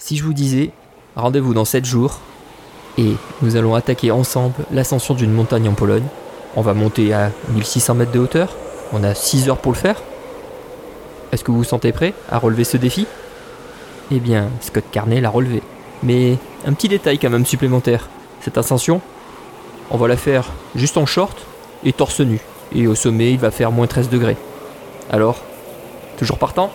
Si je vous disais, rendez-vous dans 7 jours, et nous allons attaquer ensemble l'ascension d'une montagne en Pologne. On va monter à 1600 mètres de hauteur. On a 6 heures pour le faire. Est-ce que vous vous sentez prêt à relever ce défi? Eh bien, Scott Carney l'a relevé. Mais un petit détail quand même supplémentaire. Cette ascension, on va la faire juste en short et torse nu. Et au sommet, il va faire moins 13 degrés. Alors, toujours partant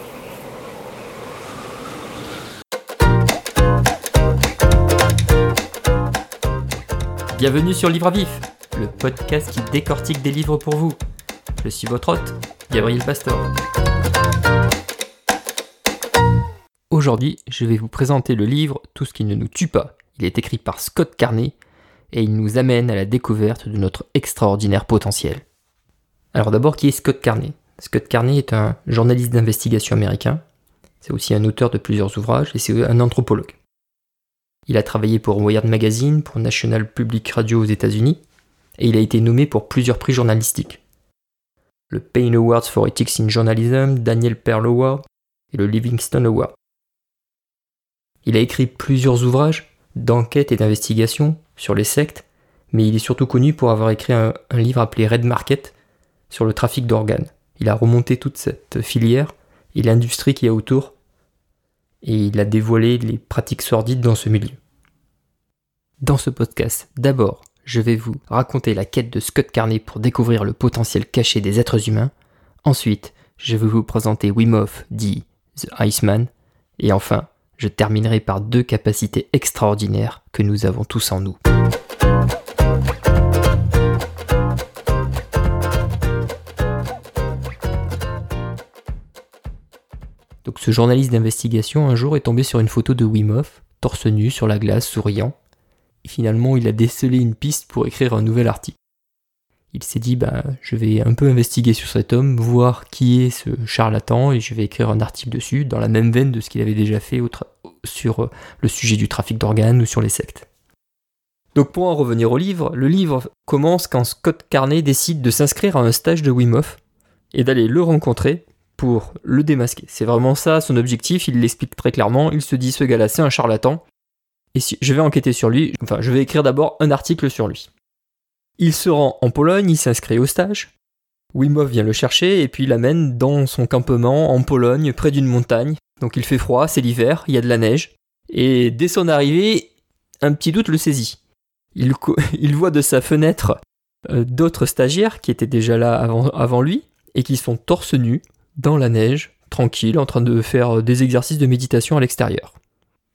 Bienvenue sur Livre à Vif, le podcast qui décortique des livres pour vous. Je suis votre hôte, Gabriel Pastor. Aujourd'hui, je vais vous présenter le livre Tout ce qui ne nous tue pas. Il est écrit par Scott Carney et il nous amène à la découverte de notre extraordinaire potentiel. Alors d'abord, qui est Scott Carney? Scott Carney est un journaliste d'investigation américain. C'est aussi un auteur de plusieurs ouvrages et c'est un anthropologue. Il a travaillé pour Wired Magazine, pour National Public Radio aux États-Unis, et il a été nommé pour plusieurs prix journalistiques. Le Payne Awards for Ethics in Journalism, Daniel Pearl Award et le Livingston Award. Il a écrit plusieurs ouvrages d'enquête et d'investigation sur les sectes, mais il est surtout connu pour avoir écrit un, un livre appelé Red Market sur le trafic d'organes. Il a remonté toute cette filière et l'industrie qui est autour et il a dévoilé les pratiques sordides dans ce milieu. Dans ce podcast, d'abord, je vais vous raconter la quête de Scott Carney pour découvrir le potentiel caché des êtres humains. Ensuite, je vais vous présenter Wim Hof, dit The Iceman. Et enfin, je terminerai par deux capacités extraordinaires que nous avons tous en nous. Ce journaliste d'investigation un jour est tombé sur une photo de Wim torse nu sur la glace, souriant. Et finalement, il a décelé une piste pour écrire un nouvel article. Il s'est dit, bah, je vais un peu investiguer sur cet homme, voir qui est ce charlatan, et je vais écrire un article dessus, dans la même veine de ce qu'il avait déjà fait sur le sujet du trafic d'organes ou sur les sectes. Donc pour en revenir au livre, le livre commence quand Scott Carney décide de s'inscrire à un stage de Wim et d'aller le rencontrer pour le démasquer. C'est vraiment ça son objectif, il l'explique très clairement, il se dit ce gars-là c'est un charlatan, et si je vais enquêter sur lui, enfin je vais écrire d'abord un article sur lui. Il se rend en Pologne, il s'inscrit au stage, Wim Hof vient le chercher et puis l'amène dans son campement en Pologne, près d'une montagne. Donc il fait froid, c'est l'hiver, il y a de la neige, et dès son arrivée, un petit doute le saisit. Il, voit de sa fenêtre euh, d'autres stagiaires qui étaient déjà là avant, avant lui et qui sont torse nus, dans la neige, tranquille, en train de faire euh, des exercices de méditation à l'extérieur.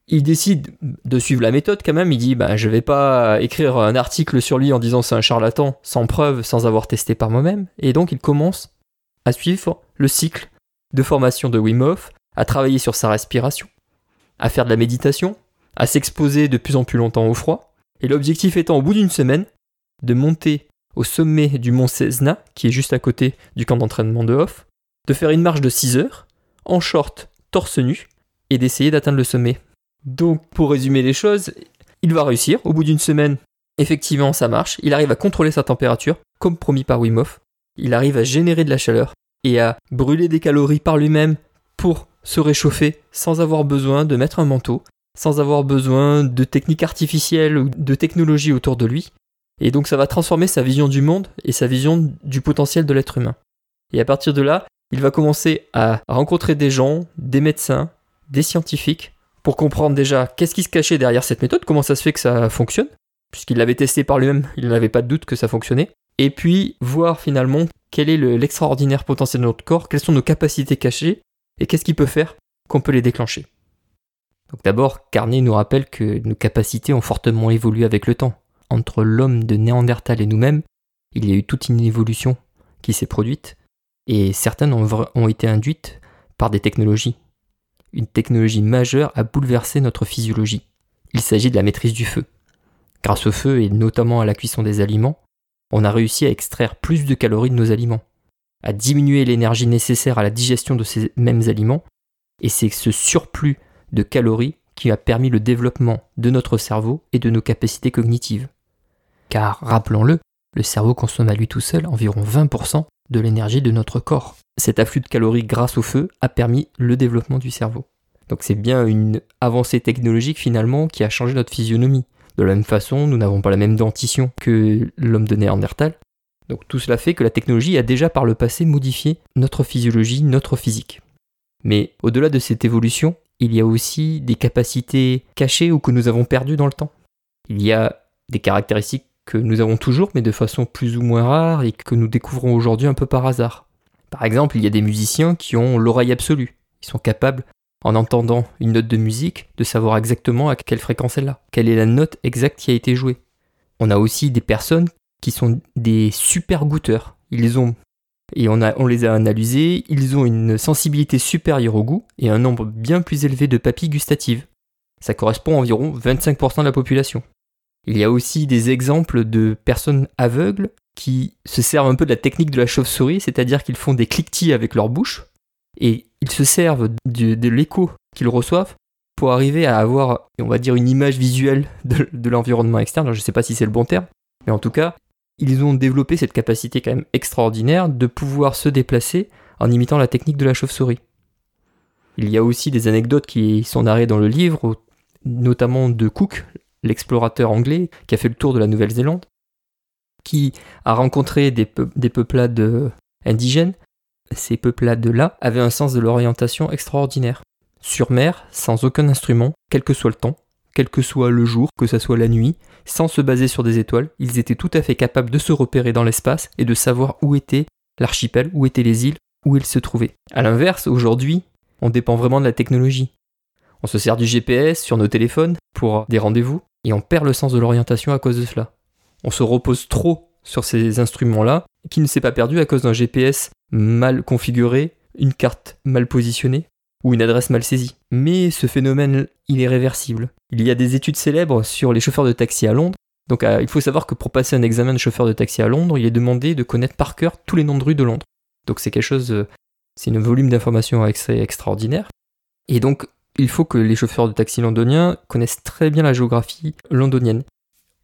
Il décide de suivre la méthode quand même, il dit bah, je vais pas écrire un article sur lui en disant c'est un charlatan, sans preuve, sans avoir testé par moi-même, et donc il commence à suivre le cycle de formation de Wim Hof, à travailler sur sa respiration, à faire de la méditation, à s'exposer de plus en plus longtemps au froid, et l'objectif étant au bout d'une semaine de monter au sommet du mont Cesna, qui est juste à côté du camp d'entraînement de Hof, de faire une marche de 6 heures, en short, torse nu, et d'essayer d'atteindre le sommet. Donc, pour résumer les choses, il va réussir. Au bout d'une semaine, effectivement, ça marche. Il arrive à contrôler sa température, comme promis par Wim. Il arrive à générer de la chaleur et à brûler des calories par lui-même pour se réchauffer sans avoir besoin de mettre un manteau, sans avoir besoin de techniques artificielles ou de technologies autour de lui. Et donc ça va transformer sa vision du monde et sa vision du potentiel de l'être humain. Et à partir de là, il va commencer à rencontrer des gens, des médecins, des scientifiques, pour comprendre déjà qu'est-ce qui se cachait derrière cette méthode, comment ça se fait que ça fonctionne, puisqu'il l'avait testé par lui-même, il n'avait pas de doute que ça fonctionnait, et puis voir finalement quel est l'extraordinaire potentiel de notre corps, quelles sont nos capacités cachées, et qu'est-ce qu'il peut faire qu'on peut les déclencher. Donc d'abord, Carnet nous rappelle que nos capacités ont fortement évolué avec le temps. Entre l'homme de Néandertal et nous-mêmes, il y a eu toute une évolution qui s'est produite, et certaines ont, été induites par des technologies. Une technologie majeure a bouleversé notre physiologie. Il s'agit de la maîtrise du feu. Grâce au feu et notamment à la cuisson des aliments, on a réussi à extraire plus de calories de nos aliments, à diminuer l'énergie nécessaire à la digestion de ces mêmes aliments, et c'est ce surplus de calories qui a permis le développement de notre cerveau et de nos capacités cognitives. Car, rappelons-le, le cerveau consomme à lui tout seul environ 20% de l'énergie de notre corps. Cet afflux de calories grâce au feu a permis le développement du cerveau. Donc c'est bien une avancée technologique finalement qui a changé notre physionomie. De la même façon, nous n'avons pas la même dentition que l'homme de Néandertal. Donc tout cela fait que la technologie a déjà par le passé modifié notre physiologie, notre physique. Mais au-delà de cette évolution, il y a aussi des capacités cachées ou que nous avons perdues dans le temps. Il y a des caractéristiques que nous avons toujours, mais de façon plus ou moins rare et que nous découvrons aujourd'hui un peu par hasard. Par exemple, il y a des musiciens qui ont l'oreille absolue. Ils sont capables, en entendant une note de musique, de savoir exactement à quelle fréquence elle a, quelle est la note exacte qui a été jouée. On a aussi des personnes qui sont des super goûteurs. Ils ont et on, on les a analysés, ils ont une sensibilité supérieure au goût et un nombre bien plus élevé de papilles gustatives. Ça correspond à environ 25% de la population. Il y a aussi des exemples de personnes aveugles qui se servent un peu de la technique de la chauve-souris, c'est-à-dire qu'ils font des cliquetis avec leur bouche et ils se servent de, l'écho qu'ils reçoivent pour arriver à avoir, on va dire, une image visuelle de, l'environnement externe. je ne sais pas si c'est le bon terme, mais en tout cas, ils ont développé cette capacité quand même extraordinaire de pouvoir se déplacer en imitant la technique de la chauve-souris. Il y a aussi des anecdotes qui sont narrées dans le livre, notamment de Cook, l'explorateur anglais qui a fait le tour de la Nouvelle-Zélande, qui a rencontré des, peuplades indigènes. Ces peuplades-là avaient un sens de l'orientation extraordinaire. Sur mer, sans aucun instrument, quel que soit le temps, quel que soit le jour, que ce soit la nuit, sans se baser sur des étoiles, ils étaient tout à fait capables de se repérer dans l'espace et de savoir où était l'archipel, où étaient les îles, où ils se trouvaient. A l'inverse, aujourd'hui, on dépend vraiment de la technologie. On se sert du GPS sur nos téléphones pour des rendez-vous et on perd le sens de l'orientation à cause de cela. On se repose trop sur ces instruments-là qui ne s'est pas perdu à cause d'un GPS mal configuré, une carte mal positionnée ou une adresse mal saisie. Mais ce phénomène, il est réversible. Il y a des études célèbres sur les chauffeurs de taxi à Londres. Donc euh, il faut savoir que pour passer un examen de chauffeur de taxi à Londres, il est demandé de connaître par cœur tous les noms de rues de Londres. Donc c'est quelque chose, euh, c'est un volume d'informations extraordinaire. Et donc il faut que les chauffeurs de taxi londoniens connaissent très bien la géographie londonienne.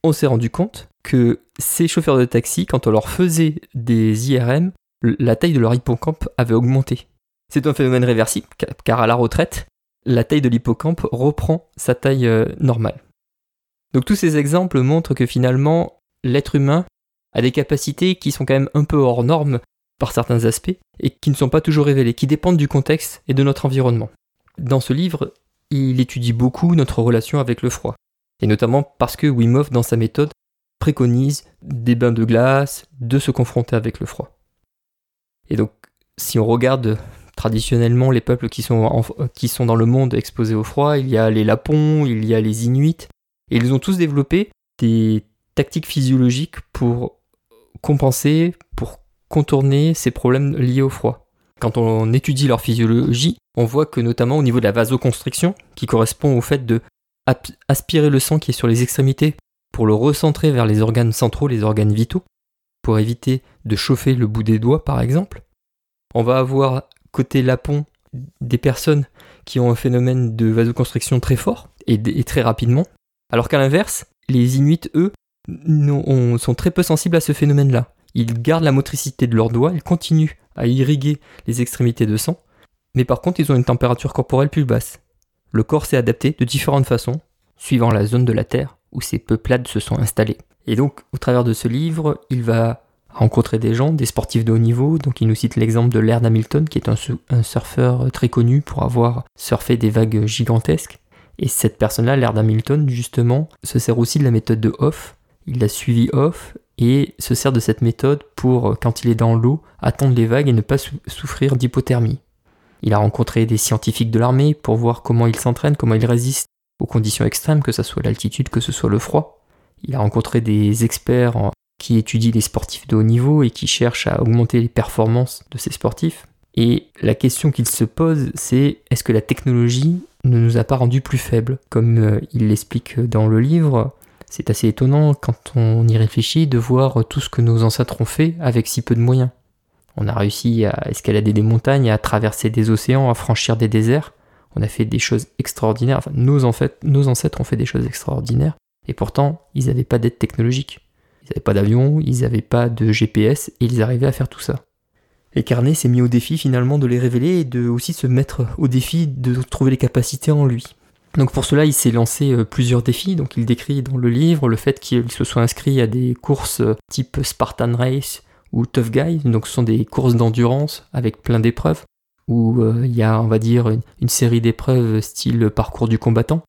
On s'est rendu compte que ces chauffeurs de taxi, quand on leur faisait des IRM, la taille de leur hippocampe avait augmenté. C'est un phénomène réversible, car à la retraite, la taille de l'hippocampe reprend sa taille euh, normale. Donc tous ces exemples montrent que finalement, l'être humain a des capacités qui sont quand même un peu hors normes par certains aspects et qui ne sont pas toujours révélées, qui dépendent du contexte et de notre environnement. Dans ce livre, il étudie beaucoup notre relation avec le froid, et notamment parce que Wim dans sa méthode, préconise des bains de glace, de se confronter avec le froid. Et donc, si on regarde traditionnellement les peuples qui sont, qui sont dans le monde exposés au froid. Il y a les Lapons, il y a les Inuits. Et ils ont tous développé des tactiques physiologiques pour compenser, pour contourner ces problèmes liés au froid. Quand on étudie leur physiologie, on voit que notamment au niveau de la vasoconstriction, qui correspond au fait de aspirer le sang qui est sur les extrémités pour le recentrer vers les organes centraux, les organes vitaux, pour éviter de chauffer le bout des doigts par exemple. On va avoir côté Lapon des personnes qui ont un phénomène de vasoconstriction très fort et, très rapidement, alors qu'à l'inverse, les Inuits, eux, sont très peu sensibles à ce phénomène-là. Ils gardent la motricité de leurs doigts, ils continuent à irriguer les extrémités de sang, mais par contre, ils ont une température corporelle plus basse. Le corps s'est adapté de différentes façons, suivant la zone de la Terre où ces peuplades se sont installées. Et donc, au travers de ce livre, il va rencontrer des gens, des sportifs de haut niveau. Donc il nous cite l'exemple de Laird Hamilton, qui est un, surfeur très connu pour avoir surfé des vagues gigantesques. Et cette personne-là, Laird Hamilton, justement, se sert aussi de la méthode de Hoff. Il a suivi Hoff et se sert de cette méthode pour, quand il est dans l'eau, attendre les vagues et ne pas souffrir d'hypothermie. Il a rencontré des scientifiques de l'armée pour voir comment ils s'entraînent, comment ils résistent aux conditions extrêmes, que ce soit l'altitude, que ce soit le froid. Il a rencontré des experts qui étudie les sportifs de haut niveau et qui cherche à augmenter les performances de ces sportifs. Et la question qu'il se pose, c'est est-ce que la technologie ne nous a pas rendus plus faibles? Comme euh, il l'explique dans le livre, c'est assez étonnant quand on y réfléchit de voir tout ce que nos ancêtres ont fait avec si peu de moyens. On a réussi à escalader des montagnes, à traverser des océans, à franchir des déserts. On a fait des choses extraordinaires. Enfin, nos, ancêtres ont fait des choses extraordinaires. Et pourtant, ils n'avaient pas d'aide technologique. Ils n'avaient pas d'avion, ils n'avaient pas de GPS et ils arrivaient à faire tout ça. Et Carnet s'est mis au défi finalement de les révéler et de aussi se mettre au défi de trouver les capacités en lui. Donc pour cela, il s'est lancé euh, plusieurs défis. Donc il décrit dans le livre le fait qu'il se soit inscrit à des courses euh, type Spartan Race ou Tough Guy. Donc ce sont des courses d'endurance avec plein d'épreuves où euh, il y a, on va dire, une, série d'épreuves style parcours du combattant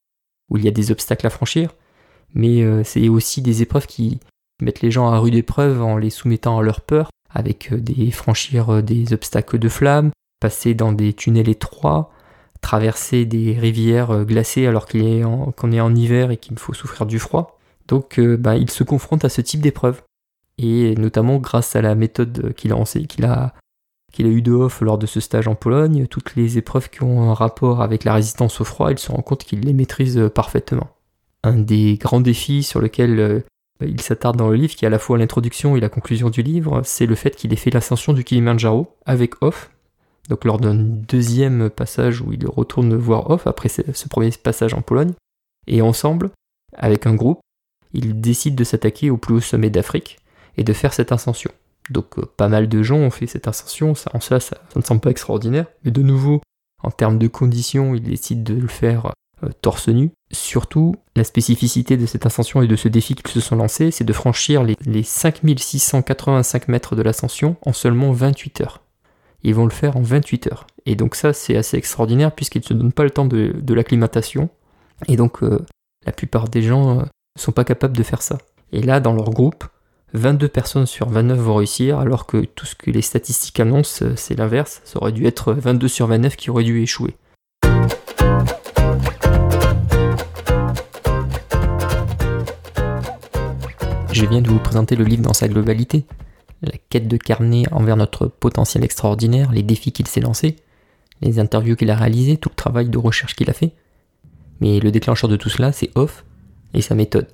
où il y a des obstacles à franchir. Mais c'est aussi des épreuves qui mettent les gens à rude épreuve en les soumettant à leur peur avec des franchir des obstacles de flammes, passer dans des tunnels étroits, traverser des rivières euh, glacées alors qu'on est, en, hiver et qu'il faut souffrir du froid. Donc euh, bah, il se confronte à ce type d'épreuve. Et notamment grâce à la méthode qu'il a, qu'il a, qu'il a eu de off lors de ce stage en Pologne, toutes les épreuves qui ont un rapport avec la résistance au froid, il se rend compte qu'il les maîtrise euh, parfaitement. Un des grands défis sur lequel il s'attarde dans le livre, qui est à la fois l'introduction et la conclusion du livre, c'est le fait qu'il ait fait l'ascension du Kilimanjaro avec off, donc lors d'un deuxième passage où il retourne voir Off après ce premier passage en Pologne, et ensemble, avec un groupe, ils décident de s'attaquer au plus haut sommet d'Afrique et de faire cette ascension. Donc euh, pas mal de gens ont fait cette ascension, ça, en cela ça, ne semble pas extraordinaire, mais de nouveau, en termes de conditions, ils décident de le faire euh, torse nu. Surtout, la spécificité de cette ascension et de ce défi qu'ils se sont lancés, c'est de franchir les, les 5685 mètres de l'ascension en seulement 28 heures ils vont le faire en 28 heures. Et donc ça, c'est assez extraordinaire puisqu'ils ne se donnent pas le temps de, l'acclimatation. Et donc euh, la plupart des gens ne sont pas capables de faire ça. Et là, dans leur groupe, 22 personnes sur 29 vont réussir, alors que tout ce que les statistiques annoncent, c'est l'inverse. Ça aurait dû être 22 sur 29 qui auraient dû échouer. Je viens de vous présenter le livre dans sa globalité la quête de Carnet envers notre potentiel extraordinaire, les défis qu'il s'est lancés, les interviews qu'il a réalisées, tout le travail de recherche qu'il a fait. Mais le déclencheur de tout cela, c'est Off et sa méthode.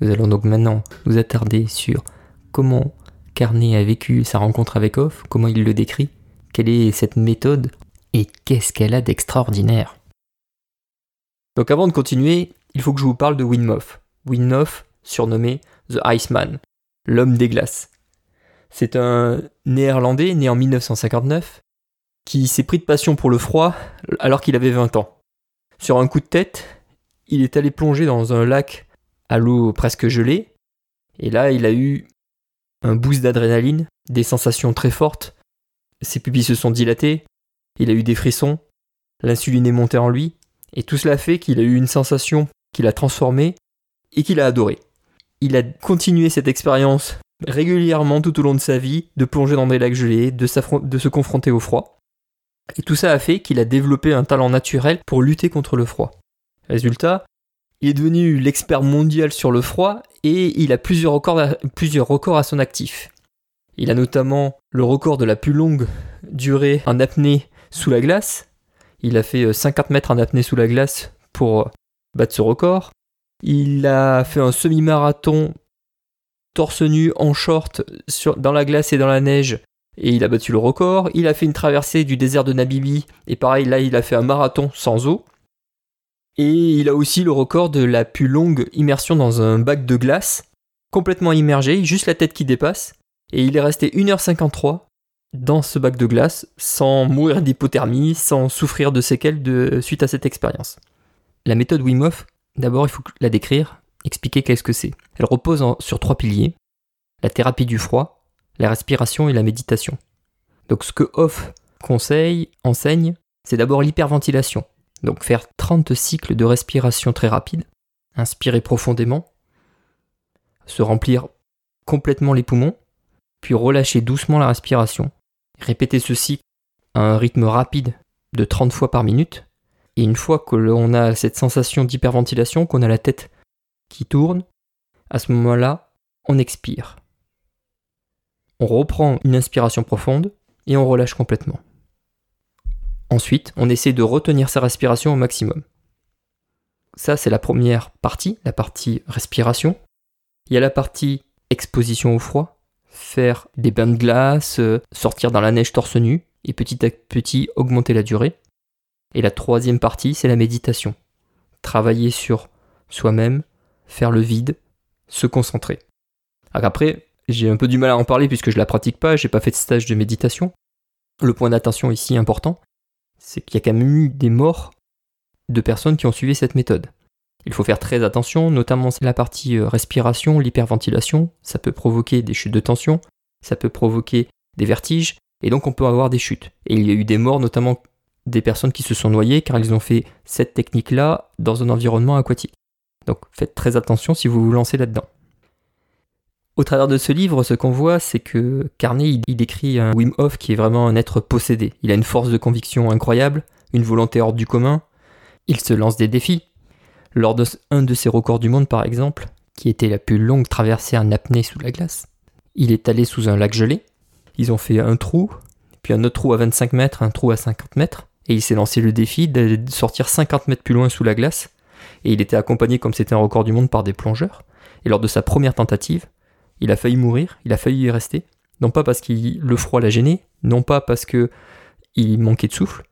Nous allons donc maintenant nous attarder sur comment Carnet a vécu sa rencontre avec Off, comment il le décrit, quelle est cette méthode et qu'est-ce qu'elle a d'extraordinaire. Donc avant de continuer, il faut que je vous parle de Winmoff. Winmoff, surnommé The Iceman, l'homme des glaces. C'est un néerlandais né en 1959 qui s'est pris de passion pour le froid alors qu'il avait 20 ans. Sur un coup de tête, il est allé plonger dans un lac à l'eau presque gelée, et là il a eu un boost d'adrénaline, des sensations très fortes, ses pupilles se sont dilatées, il a eu des frissons, l'insuline est montée en lui, et tout cela fait qu'il a eu une sensation qu'il a transformée et qu'il a adorée. Il a continué cette expérience régulièrement tout au long de sa vie, de plonger dans des lacs gelés, de, de se confronter au froid. Et tout ça a fait qu'il a développé un talent naturel pour lutter contre le froid. Résultat, il est devenu l'expert mondial sur le froid et il a plusieurs records, à, son actif. Il a notamment le record de la plus longue durée en apnée sous la glace. Il a fait 50 euh, mètres en apnée sous la glace pour euh, battre ce record. Il a fait un semi-marathon torse nu en short dans la glace et dans la neige et il a battu le record. Il a fait une traversée du désert de Namibie et pareil là il a fait un marathon sans eau. Et il a aussi le record de la plus longue immersion dans un bac de glace, complètement immergé, juste la tête qui dépasse. Et il est resté 1h53 dans ce bac de glace sans mourir d'hypothermie, sans souffrir de séquelles de, suite à cette expérience. La méthode Wim Hof, d'abord il faut la décrire expliquer qu'est-ce que c'est. Elle repose sur trois piliers, la thérapie du froid, la respiration et la méditation. Donc ce que Hoff conseille, enseigne, c'est d'abord l'hyperventilation. Donc faire 30 cycles de respiration très rapide, inspirer profondément, se remplir complètement les poumons, puis relâcher doucement la respiration. Répéter ce cycle à un rythme rapide de 30 fois par minute. Et une fois que l'on a cette sensation d'hyperventilation, qu'on a la tête qui tourne, à ce moment-là, on expire. On reprend une inspiration profonde et on relâche complètement. Ensuite, on essaie de retenir sa respiration au maximum. Ça, c'est la première partie, la partie respiration. Il y a la partie exposition au froid, faire des bains de glace, euh, sortir dans la neige torse nu et petit à petit augmenter la durée. Et la troisième partie, c'est la méditation. Travailler sur soi-même, faire le vide, se concentrer. après, j'ai un peu du mal à en parler puisque je la pratique pas, j'ai pas fait de stage de méditation, Le point d'attention ici important, c'est qu'il y a quand même eu des morts de personnes qui ont suivi cette méthode. Il faut faire très attention, notamment la partie euh, respiration, l'hyperventilation, ça peut provoquer des chutes de tension, ça peut provoquer des vertiges, et donc on peut avoir des chutes. Et il y a eu des morts, notamment des personnes qui se sont noyées car ils ont fait cette technique-là dans un environnement aquatique. Donc faites très attention si vous vous lancez là-dedans. Au travers de ce livre, ce qu'on voit, c'est que Carnet, il décrit un Wim Hof qui est vraiment un être possédé. Il a une force de conviction incroyable, une volonté hors du commun. Il se lance des défis. Lors de de ses records du monde, par exemple, qui était la plus longue traversée en apnée sous la glace, il est allé sous un lac gelé. Ils ont fait un trou, puis un autre trou à 25 mètres, un trou à 50 mètres, et il s'est lancé le défi de sortir 50 mètres plus loin sous la glace. Et il était accompagné, comme c'était un record du monde, par des plongeurs. Et lors de sa première tentative, il a failli mourir, il a failli y rester. Non pas parce que le froid l'a gêné, non pas parce que il manquait de souffle,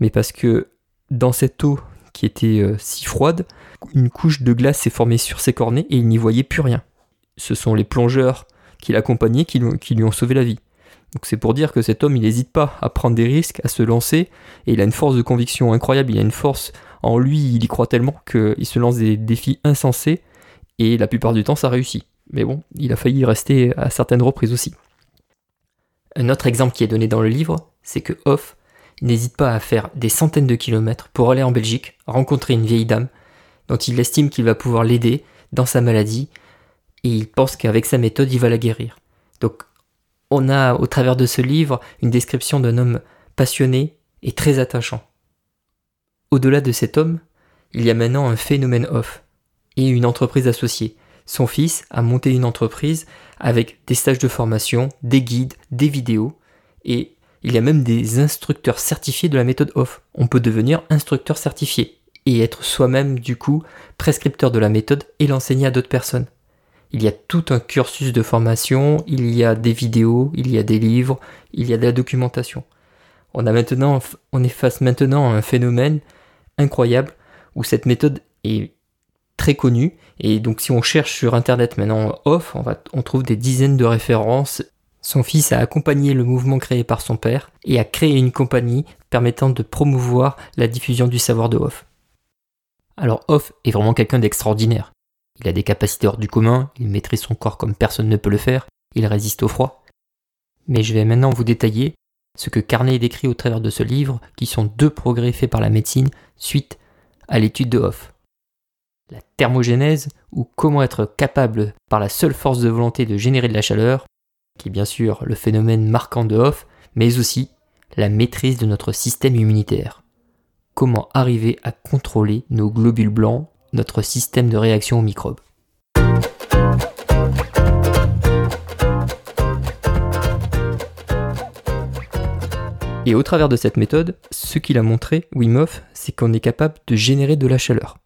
mais parce que dans cette eau qui était euh, si froide, une couche de glace s'est formée sur ses cornets et il n'y voyait plus rien. Ce sont les plongeurs qui l'accompagnaient qui, qui lui ont sauvé la vie. Donc c'est pour dire que cet homme, il n'hésite pas à prendre des risques, à se lancer, et il a une force de conviction incroyable, il a une force en lui, il y croit tellement qu'il se lance des défis insensés, et la plupart du temps, ça réussit. Mais bon, il a failli y rester à certaines reprises aussi. Un autre exemple qui est donné dans le livre, c'est que Hoff n'hésite pas à faire des centaines de kilomètres pour aller en Belgique, rencontrer une vieille dame dont il estime qu'il va pouvoir l'aider dans sa maladie, et il pense qu'avec sa méthode, il va la guérir. Donc on a au travers de ce livre une description d'un homme passionné et très attachant. Au-delà de cet homme, il y a maintenant un phénomène off et une entreprise associée. Son fils a monté une entreprise avec des stages de formation, des guides, des vidéos et il y a même des instructeurs certifiés de la méthode off. On peut devenir instructeur certifié et être soi-même du coup prescripteur de la méthode et l'enseigner à d'autres personnes. Il y a tout un cursus de formation, il y a des vidéos, il y a des livres, il y a de la documentation. On, a maintenant, est face maintenant à un phénomène incroyable où cette méthode est très connue et donc si on cherche sur internet maintenant off, on, trouve des dizaines de références. Son fils a accompagné le mouvement créé par son père et a créé une compagnie permettant de promouvoir la diffusion du savoir de off. Alors off est vraiment quelqu'un d'extraordinaire. Il a des capacités hors du commun, il maîtrise son corps comme personne ne peut le faire, il résiste au froid. Mais je vais maintenant vous détailler ce que Carnet décrit au travers de ce livre, qui sont deux progrès faits par la médecine suite à l'étude de Hoff. La thermogénèse, ou comment être capable par la seule force de volonté de générer de la chaleur, qui est bien sûr le phénomène marquant de Hoff, mais aussi la maîtrise de notre système immunitaire. Comment arriver à contrôler nos globules blancs notre système de réaction aux microbes. Et au travers de cette méthode, ce qu'il a montré, Wim Hof, c'est qu'on est capable de générer de la chaleur.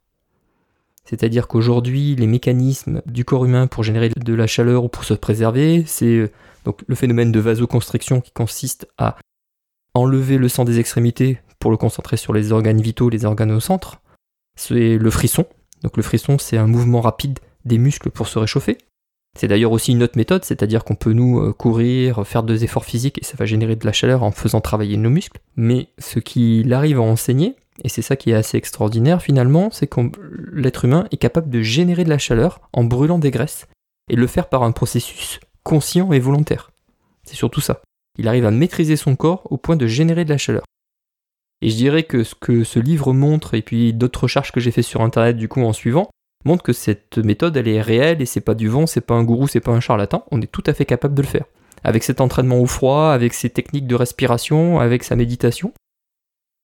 C'est-à-dire qu'aujourd'hui, les mécanismes du corps humain pour générer de la chaleur ou pour se préserver, c'est euh, donc le phénomène de vasoconstriction qui consiste à enlever le sang des extrémités pour le concentrer sur les organes vitaux, les organes au centre, c'est le frisson. Donc le frisson, c'est un mouvement rapide des muscles pour se réchauffer. C'est d'ailleurs aussi une autre méthode, c'est-à-dire qu'on peut nous euh, courir, faire des efforts physiques et ça va générer de la chaleur en faisant travailler nos muscles. Mais ce qu'il arrive à enseigner, et c'est ça qui est assez extraordinaire finalement, c'est que l'être humain est capable de générer de la chaleur en brûlant des graisses et le faire par un processus conscient et volontaire. C'est surtout ça. Il arrive à maîtriser son corps au point de générer de la chaleur. Et je dirais que ce que ce livre montre, et puis d'autres recherches que j'ai fait sur internet du coup en suivant, montrent que cette méthode elle est réelle et c'est pas du vent, c'est pas un gourou, c'est pas un charlatan, on est tout à fait capable de le faire. Avec cet entraînement au froid, avec ses techniques de respiration, avec sa méditation.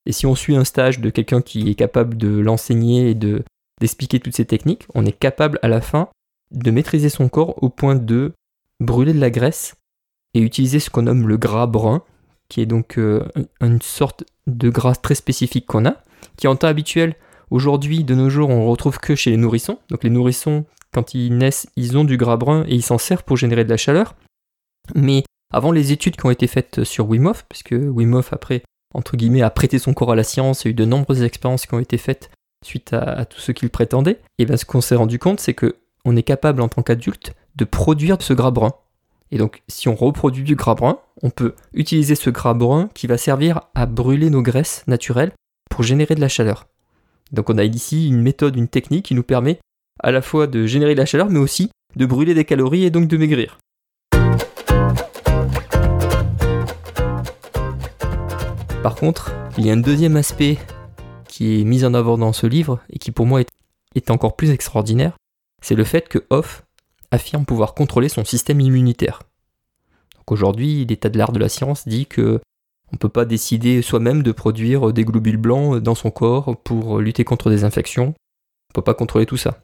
Et si on suit un stage de quelqu'un qui est capable de l'enseigner et de d'expliquer toutes ces techniques, on est capable à la fin de maîtriser son corps au point de brûler de la graisse et utiliser ce qu'on nomme le gras brun, qui est donc euh, une sorte de gras très spécifique qu'on a, qui en temps habituel, aujourd'hui, de nos jours, on retrouve que chez les nourrissons. Donc les nourrissons, quand ils naissent, ils ont du gras brun et ils s'en servent pour générer de la chaleur. Mais avant les études qui ont été faites sur Wim puisque Wim après, entre guillemets, a prêté son corps à la science, il y a eu de nombreuses expériences qui ont été faites suite à, tout ce qu'il prétendait, et bien ce qu'on s'est rendu compte, c'est que on est capable en tant qu'adulte de produire ce gras brun. Et donc, si on reproduit du gras brun, on peut utiliser ce gras brun qui va servir à brûler nos graisses naturelles pour générer de la chaleur. Donc, on a ici une méthode, une technique qui nous permet à la fois de générer de la chaleur, mais aussi de brûler des calories et donc de maigrir. Par contre, il y a un deuxième aspect qui est mis en avant dans ce livre et qui pour moi est, encore plus extraordinaire, c'est le fait que Hoff affirme pouvoir contrôler son système immunitaire. aujourd'hui, l'état de l'art de la science dit que on ne peut pas décider soi-même de produire des globules blancs dans son corps pour lutter contre des infections. On ne peut pas contrôler tout ça.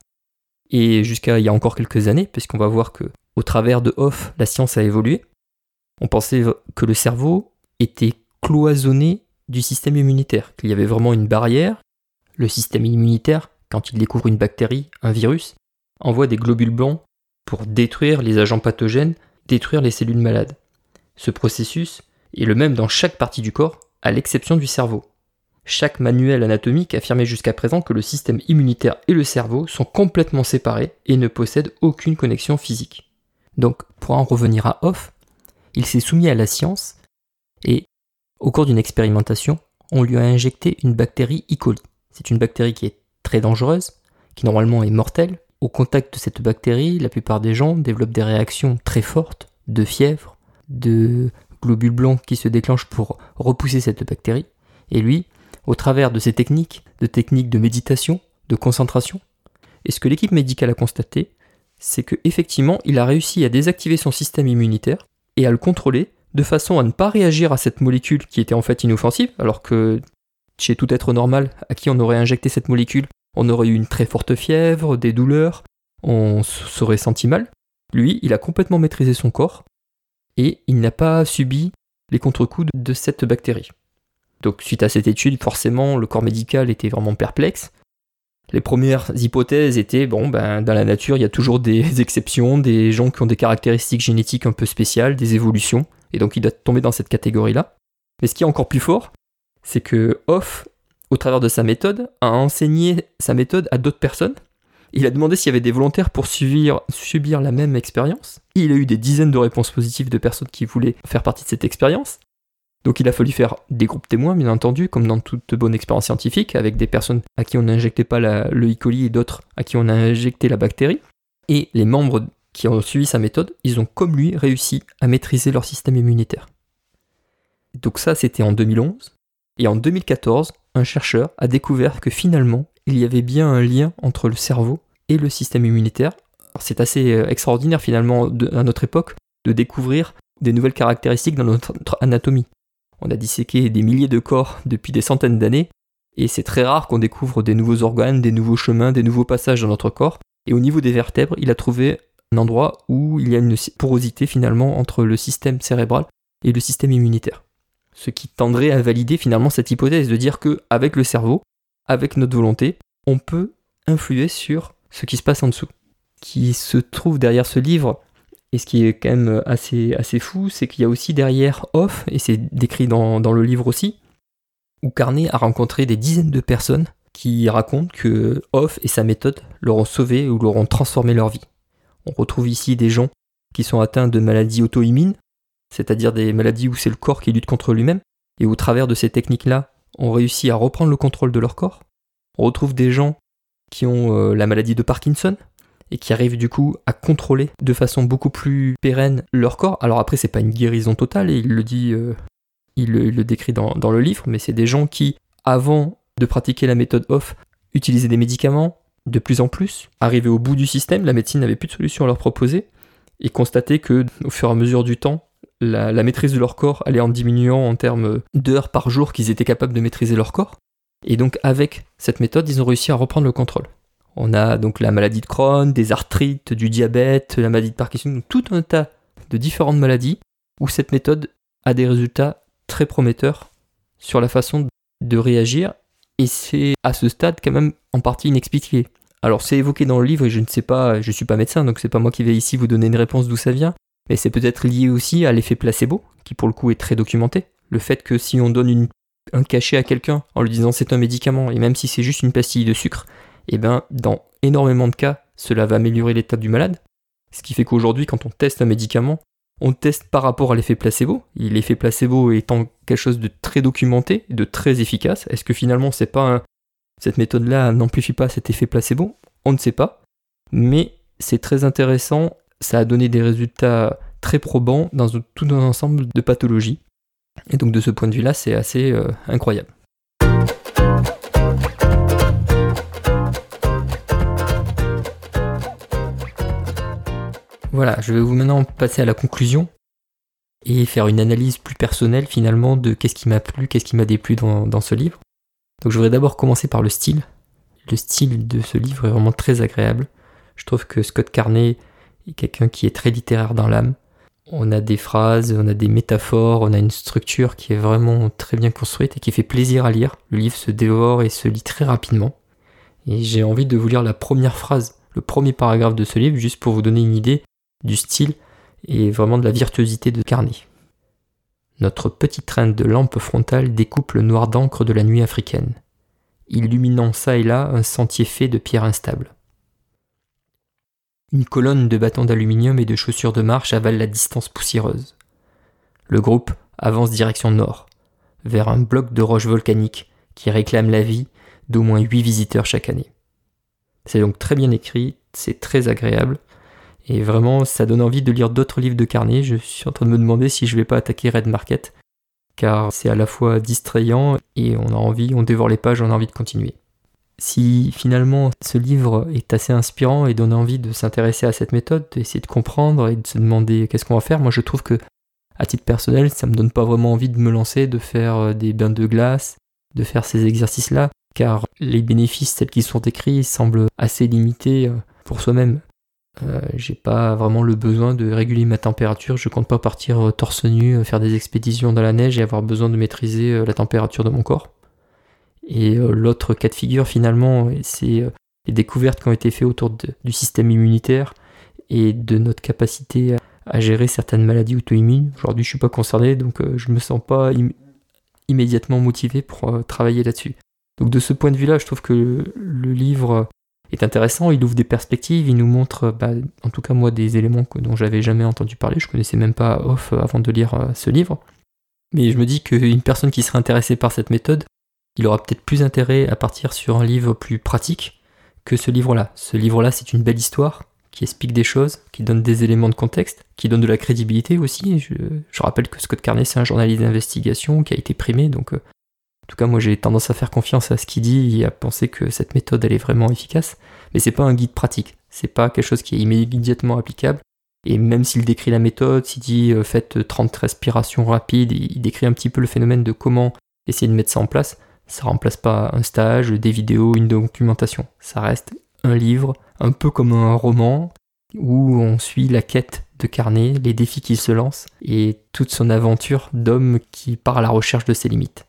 Et jusqu'à il y a encore quelques années, puisqu'on va voir que au travers de Hoff, la science a évolué, on pensait que le cerveau était cloisonné du système immunitaire, qu'il y avait vraiment une barrière. Le système immunitaire, quand il découvre une bactérie, un virus, envoie des globules blancs pour détruire les agents pathogènes, détruire les cellules malades. Ce processus est le même dans chaque partie du corps, à l'exception du cerveau. Chaque manuel anatomique affirmait jusqu'à présent que le système immunitaire et le cerveau sont complètement séparés et ne possèdent aucune connexion physique. Donc, pour en revenir à Hoff, il s'est soumis à la science et au cours d'une expérimentation, on lui a injecté une bactérie E. coli. C'est une bactérie qui est très dangereuse, qui normalement est mortelle. Au contact de cette bactérie, la plupart des gens développent des réactions très fortes de fièvre, de globules blancs qui se déclenchent pour repousser cette bactérie. Et lui, au travers de ces techniques, de techniques de méditation, de concentration, et ce que l'équipe médicale a constaté, c'est qu'effectivement, il a réussi à désactiver son système immunitaire et à le contrôler de façon à ne pas réagir à cette molécule qui était en fait inoffensive, alors que chez tout être normal à qui on aurait injecté cette molécule, on aurait eu une très forte fièvre, des douleurs, on serait senti mal. Lui, il a complètement maîtrisé son corps et il n'a pas subi les contre-coups de cette bactérie. Donc suite à cette étude, forcément, le corps médical était vraiment perplexe. Les premières hypothèses étaient, bon, ben, dans la nature, il y a toujours des exceptions, des gens qui ont des caractéristiques génétiques un peu spéciales, des évolutions et donc il doit tomber dans cette catégorie-là. Mais ce qui est encore plus fort, c'est que Hoff, au travers de sa méthode, a enseigné sa méthode à d'autres personnes. Il a demandé s'il y avait des volontaires pour subir, subir la même expérience. Il a eu des dizaines de réponses positives de personnes qui voulaient faire partie de cette expérience. Donc il a fallu faire des groupes témoins, bien entendu, comme dans toute bonne expérience scientifique, avec des personnes à qui on n'injectait pas le E. coli et d'autres à qui on a injecté la bactérie. Et les membres qui ont suivi sa méthode, ils ont comme lui réussi à maîtriser leur système immunitaire. Donc ça, c'était en 2011. Et en 2014, un chercheur a découvert que finalement, il y avait bien un lien entre le cerveau et le système immunitaire. C'est assez euh, extraordinaire finalement à notre époque de découvrir des nouvelles caractéristiques dans notre anatomie. On a disséqué des milliers de corps depuis des centaines d'années, et c'est très rare qu'on découvre des nouveaux organes, des nouveaux chemins, des nouveaux passages dans notre corps. Et au niveau des vertèbres, il a trouvé endroit où il y a une porosité finalement entre le système cérébral et le système immunitaire. Ce qui tendrait à valider finalement cette hypothèse de dire que avec le cerveau, avec notre volonté, on peut influer sur ce qui se passe en dessous. Qui se trouve derrière ce livre, et ce qui est quand même assez, fou, c'est qu'il y a aussi derrière Off, et c'est décrit dans, dans le livre aussi, où Carnet a rencontré des dizaines de personnes qui racontent que Off et sa méthode leur ont sauvé ou leur ont transformé leur vie. On retrouve ici des gens qui sont atteints de maladies auto-immunes, c'est-à-dire des maladies où c'est le corps qui lutte contre lui-même, et au travers de ces techniques-là, on réussit à reprendre le contrôle de leur corps. On retrouve des gens qui ont euh, la maladie de Parkinson et qui arrivent du coup à contrôler de façon beaucoup plus pérenne leur corps. Alors après, c'est pas une guérison totale, et il le dit, euh, il, le, décrit dans, dans le livre, mais c'est des gens qui, avant de pratiquer la méthode off, utilisaient des médicaments, de plus en plus. Arrivé au bout du système, la médecine n'avait plus de solution à leur proposer et constater que, au fur et à mesure du temps, la, maîtrise de leur corps allait en diminuant en termes d'heures par jour qu'ils étaient capables de maîtriser leur corps. Et donc, avec cette méthode, ils ont réussi à reprendre le contrôle. On a donc la maladie de Crohn, des arthrites, du diabète, la maladie de Parkinson, tout un tas de différentes maladies où cette méthode a des résultats très prometteurs sur la façon de réagir et c'est à ce stade quand même en partie inexpliqué. Alors c'est évoqué dans le livre et je ne sais pas, je suis pas médecin donc c'est pas moi qui vais ici vous donner une réponse d'où ça vient, mais c'est peut-être lié aussi à l'effet placebo qui pour le coup est très documenté. Le fait que si on donne un cachet à quelqu'un en lui disant c'est un médicament et même si c'est juste une pastille de sucre, et eh ben dans énormément de cas cela va améliorer l'état du malade. Ce qui fait qu'aujourd'hui quand on teste un médicament, On teste par rapport à l'effet placebo. L'effet placebo étant quelque chose de très documenté, de très efficace. Est-ce que finalement c'est pas cette méthode-là n'amplifie pas cet effet placebo? On ne sait pas. Mais c'est très intéressant. Ça a donné des résultats très probants dans tout un ensemble de pathologies. Et donc de ce point de vue-là, c'est assez euh, incroyable. Voilà, je vais vous maintenant passer à la conclusion et faire une analyse plus personnelle finalement de qu'est-ce qui m'a plu, qu'est-ce qui m'a déplu dans, dans ce livre. Donc je voudrais d'abord commencer par le style. Le style de ce livre est vraiment très agréable. Je trouve que Scott Carney est quelqu'un qui est très littéraire dans l'âme. On a des phrases, on a des métaphores, on a une structure qui est vraiment très bien construite et qui fait plaisir à lire. Le livre se dévore et se lit très rapidement. Et j'ai envie de vous lire la première phrase, le premier paragraphe de ce livre, juste pour vous donner une idée du style et vraiment de la virtuosité de Carnet. Notre petite traîne de lampe frontale découpe le noir d'encre de la nuit africaine, illuminant ça et là un sentier fait de pierres instables. Une colonne de bâtons d'aluminium et de chaussures de marche avale la distance poussiéreuse. Le groupe avance direction nord, vers un bloc de roches volcaniques qui réclame la vie d'au moins huit visiteurs chaque année. C'est donc très bien écrit, c'est très agréable, et vraiment, ça donne envie de lire d'autres livres de carnet. Je suis en train de me demander si je vais pas attaquer Red Market, car c'est à la fois distrayant et on a envie, on dévore les pages, on a envie de continuer. Si finalement ce livre est assez inspirant et donne envie de s'intéresser à cette méthode, d'essayer de comprendre et de se demander qu'est-ce qu'on va faire, moi je trouve que à titre personnel, ça me donne pas vraiment envie de me lancer, de faire euh, des bains de glace, de faire ces exercices-là, car les bénéfices tels qu'ils sont écrits semblent assez limités euh, pour soi-même. Euh, j'ai pas vraiment le besoin de réguler ma température. Je compte pas partir euh, torse nu, euh, faire des expéditions dans la neige et avoir besoin de maîtriser la température de mon corps. Et l'autre cas de figure finalement, c'est les découvertes qui ont été faites autour du système immunitaire et de notre capacité à, gérer certaines maladies auto-immunes. Aujourd'hui, je suis pas concerné, donc je me sens pas immédiatement motivé pour travailler là-dessus. Donc de ce point de vue-là, je trouve que le livre intéressant, il ouvre des perspectives, il nous montre, bah, en tout cas moi, des éléments dont j'avais jamais entendu parler, je connaissais même pas Off avant de lire euh, ce livre. Mais je me dis qu'une personne qui serait intéressée par cette méthode, il aura peut-être plus intérêt à partir sur un livre plus pratique que ce livre-là. Ce livre-là, c'est une belle histoire qui explique des choses, qui donne des éléments de contexte, qui donne de la crédibilité aussi. Je, rappelle que Scott Carney, c'est un journaliste d'investigation qui a été primé, donc euh, en tout cas, moi j'ai tendance à faire confiance à ce qu'il dit et à penser que cette méthode elle est vraiment efficace, mais c'est pas un guide pratique, c'est pas quelque chose qui est immédiatement applicable. Et même s'il décrit la méthode, s'il dit euh, faites 30 respirations rapides, il décrit un petit peu le phénomène de comment essayer de mettre ça en place, ça remplace pas un stage, des vidéos, une documentation. Ça reste un livre, un peu comme un roman, où on suit la quête de Carnet, les défis qu'il se lance, et toute son aventure d'homme qui part à la recherche de ses limites.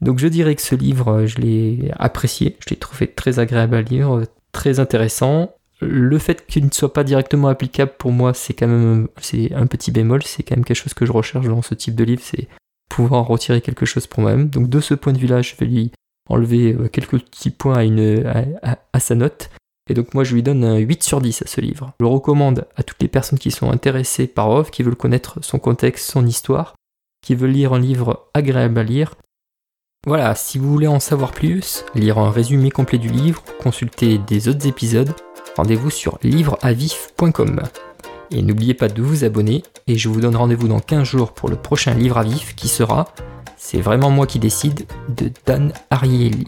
Donc je dirais que ce livre, je l'ai apprécié, je l'ai trouvé très agréable à lire, très intéressant. Le fait qu'il ne soit pas directement applicable pour moi, c'est quand même c'est un petit bémol, c'est quand même quelque chose que je recherche dans ce type de livre, c'est pouvoir en retirer quelque chose pour moi-même. Donc de ce point de vue-là, je vais lui enlever euh, quelques petits points à, sa note. Et donc moi je lui donne un 8 sur 10 à ce livre. Je le recommande à toutes les personnes qui sont intéressées par Off, qui veulent connaître son contexte, son histoire, qui veulent lire un livre agréable à lire, voilà, si vous voulez en savoir plus, lire un résumé complet du livre, consulter des autres épisodes, rendez-vous sur livreavif.com. Et n'oubliez pas de vous abonner, et je vous donne rendez-vous dans 15 jours pour le prochain livre à vif qui sera C'est vraiment moi qui décide de Dan Ariely.